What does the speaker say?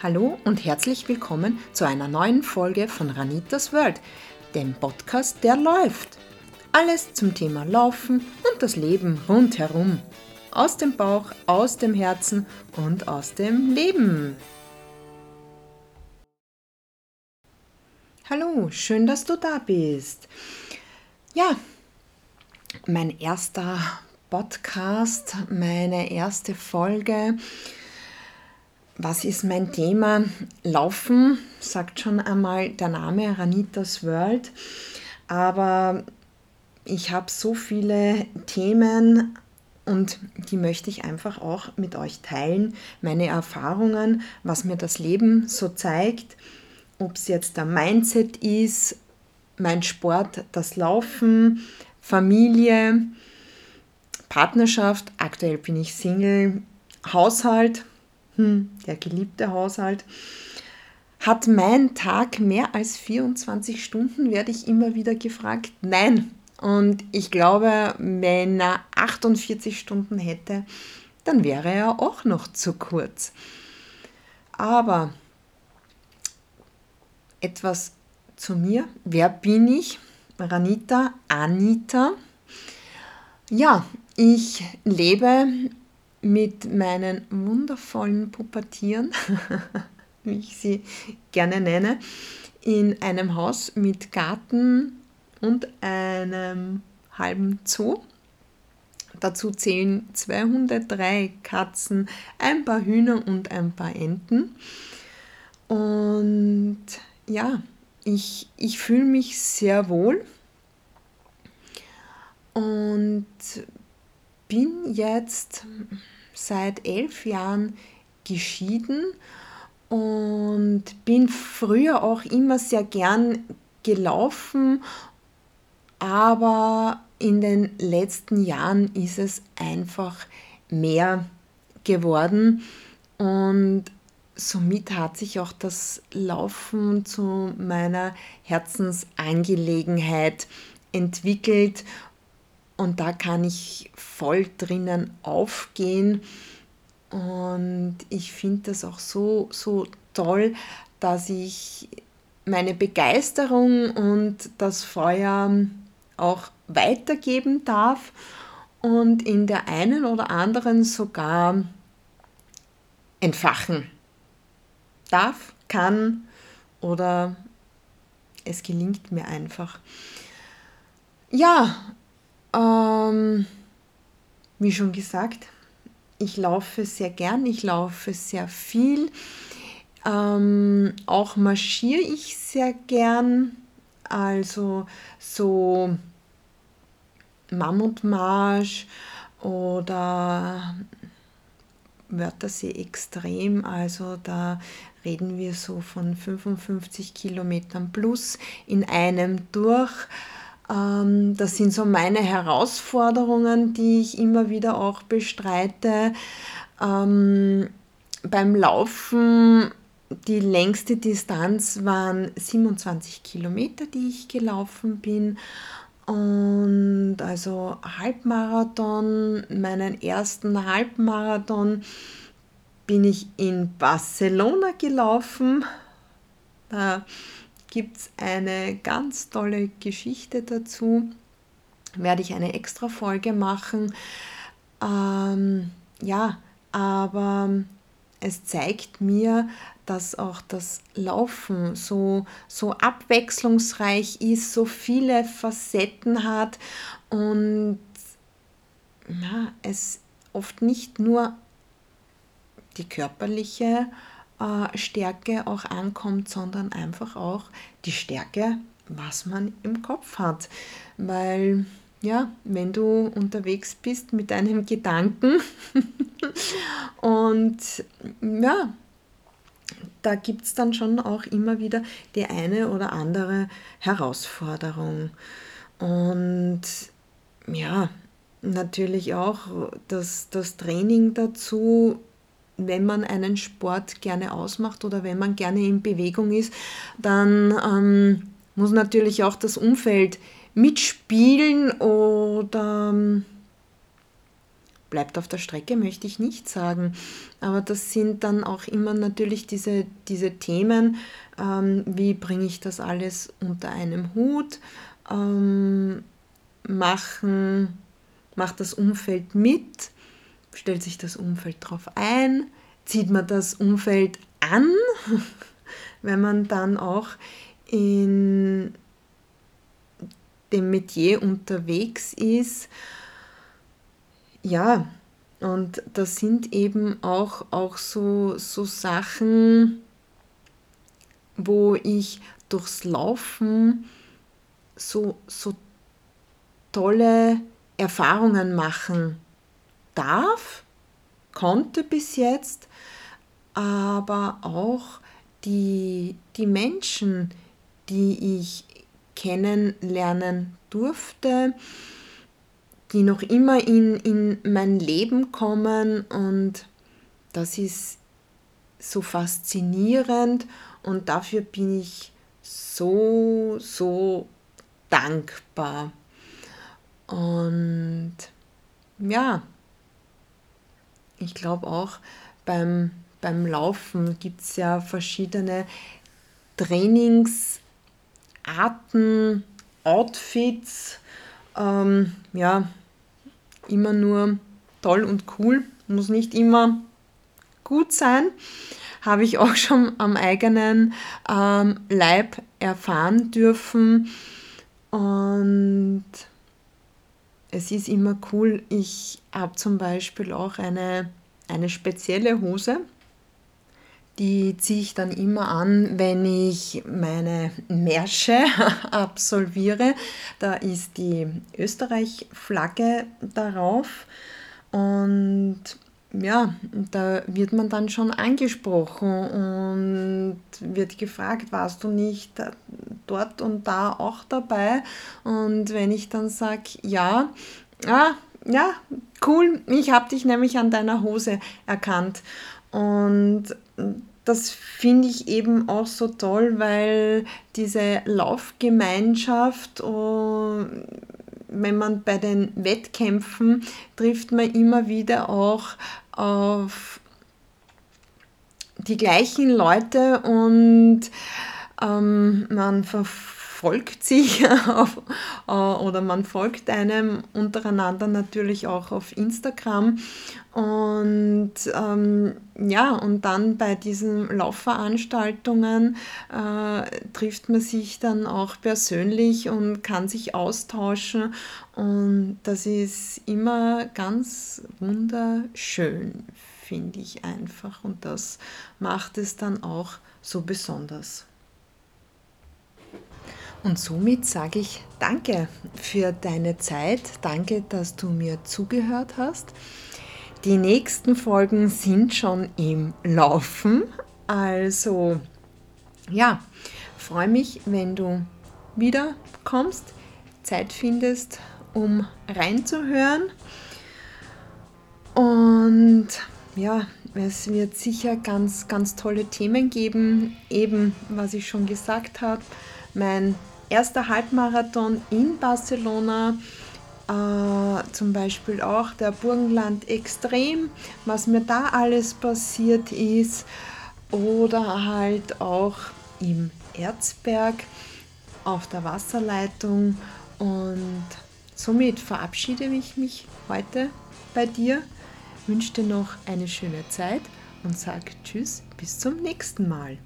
Hallo und herzlich willkommen zu einer neuen Folge von Ranitas World, dem Podcast, der läuft. Alles zum Thema Laufen und das Leben rundherum. Aus dem Bauch, aus dem Herzen und aus dem Leben. Hallo, schön, dass du da bist. Ja, mein erster Podcast, meine erste Folge was ist mein Thema? Laufen, sagt schon einmal der Name Ranitas World. Aber ich habe so viele Themen und die möchte ich einfach auch mit euch teilen. Meine Erfahrungen, was mir das Leben so zeigt, ob es jetzt der Mindset ist, mein Sport, das Laufen, Familie, Partnerschaft, aktuell bin ich Single, Haushalt, hm, der geliebte Haushalt. Hat mein Tag mehr als 24 Stunden, werde ich immer wieder gefragt. Nein. Und ich glaube, wenn er 48 Stunden hätte, dann wäre er auch noch zu kurz. Aber etwas zu mir. Wer bin ich? Ranita, Anita. Ja, ich lebe mit meinen wundervollen Pubertieren, wie ich sie gerne nenne, in einem Haus mit Garten und einem halben Zoo. Dazu zählen zwei Hunde, drei Katzen, ein paar Hühner und ein paar Enten. Und ja, ich, ich fühle mich sehr wohl und bin jetzt seit elf Jahren geschieden und bin früher auch immer sehr gern gelaufen, aber in den letzten Jahren ist es einfach mehr geworden und somit hat sich auch das Laufen zu meiner Herzensangelegenheit entwickelt und da kann ich voll drinnen aufgehen. Und ich finde das auch so, so toll, dass ich meine Begeisterung und das Feuer auch weitergeben darf und in der einen oder anderen sogar entfachen darf, kann oder es gelingt mir einfach. Ja, ähm, wie schon gesagt, ich laufe sehr gern, ich laufe sehr viel. Ähm, auch marschiere ich sehr gern. Also so Mammutmarsch oder Wörthersee extrem. Also da reden wir so von 55 Kilometern plus in einem durch. Ähm, das sind so meine Herausforderungen, die ich immer wieder auch bestreite. Ähm, beim Laufen, die längste Distanz waren 27 Kilometer, die ich gelaufen bin. Und also Halbmarathon, meinen ersten Halbmarathon bin ich in Barcelona gelaufen. Da gibt es eine ganz tolle Geschichte dazu. Werde ich eine extra Folge machen. Ähm, ja, aber es zeigt mir, dass auch das Laufen so, so abwechslungsreich ist, so viele Facetten hat und ja, es oft nicht nur die körperliche äh, Stärke auch ankommt, sondern einfach auch die Stärke, was man im Kopf hat. Weil ja, wenn du unterwegs bist mit deinem Gedanken und ja, da gibt es dann schon auch immer wieder die eine oder andere Herausforderung. Und ja, natürlich auch das, das Training dazu wenn man einen Sport gerne ausmacht oder wenn man gerne in Bewegung ist, dann ähm, muss natürlich auch das Umfeld mitspielen oder ähm, bleibt auf der Strecke, möchte ich nicht sagen. Aber das sind dann auch immer natürlich diese, diese Themen, ähm, wie bringe ich das alles unter einem Hut, ähm, machen, macht das Umfeld mit, stellt sich das Umfeld darauf ein, zieht man das Umfeld an, wenn man dann auch in dem Metier unterwegs ist? Ja, und das sind eben auch, auch so, so Sachen, wo ich durchs Laufen so, so tolle Erfahrungen machen darf, konnte bis jetzt, aber auch die, die Menschen, die ich kennenlernen durfte, die noch immer in, in mein Leben kommen und das ist so faszinierend und dafür bin ich so, so dankbar. Und ja, ich glaube auch beim, beim Laufen gibt es ja verschiedene Trainingsarten, Outfits. Ähm, ja, immer nur toll und cool, muss nicht immer gut sein. Habe ich auch schon am eigenen ähm, Leib erfahren dürfen. Und es ist immer cool. Ich habe zum Beispiel auch eine, eine spezielle Hose. Die ziehe ich dann immer an, wenn ich meine Märsche absolviere. Da ist die Österreich-Flagge darauf. Und ja, da wird man dann schon angesprochen und wird gefragt, warst du nicht dort und da auch dabei? Und wenn ich dann sage, ja, ah, ja, cool, ich habe dich nämlich an deiner Hose erkannt. Und das finde ich eben auch so toll, weil diese Laufgemeinschaft, oh, wenn man bei den Wettkämpfen trifft man immer wieder auch auf die gleichen Leute und ähm, man verfolgt folgt sich auf, äh, oder man folgt einem untereinander natürlich auch auf Instagram. Und ähm, ja, und dann bei diesen Laufveranstaltungen äh, trifft man sich dann auch persönlich und kann sich austauschen. Und das ist immer ganz wunderschön, finde ich einfach. Und das macht es dann auch so besonders. Und somit sage ich danke für deine Zeit. Danke, dass du mir zugehört hast. Die nächsten Folgen sind schon im Laufen. Also ja, freue mich, wenn du wieder kommst, Zeit findest, um reinzuhören. Und ja, es wird sicher ganz, ganz tolle Themen geben. Eben, was ich schon gesagt habe, mein erster Halbmarathon in Barcelona, äh, zum Beispiel auch der Burgenland Extrem, was mir da alles passiert ist, oder halt auch im Erzberg auf der Wasserleitung. Und somit verabschiede ich mich heute bei dir, wünsche dir noch eine schöne Zeit und sage Tschüss, bis zum nächsten Mal.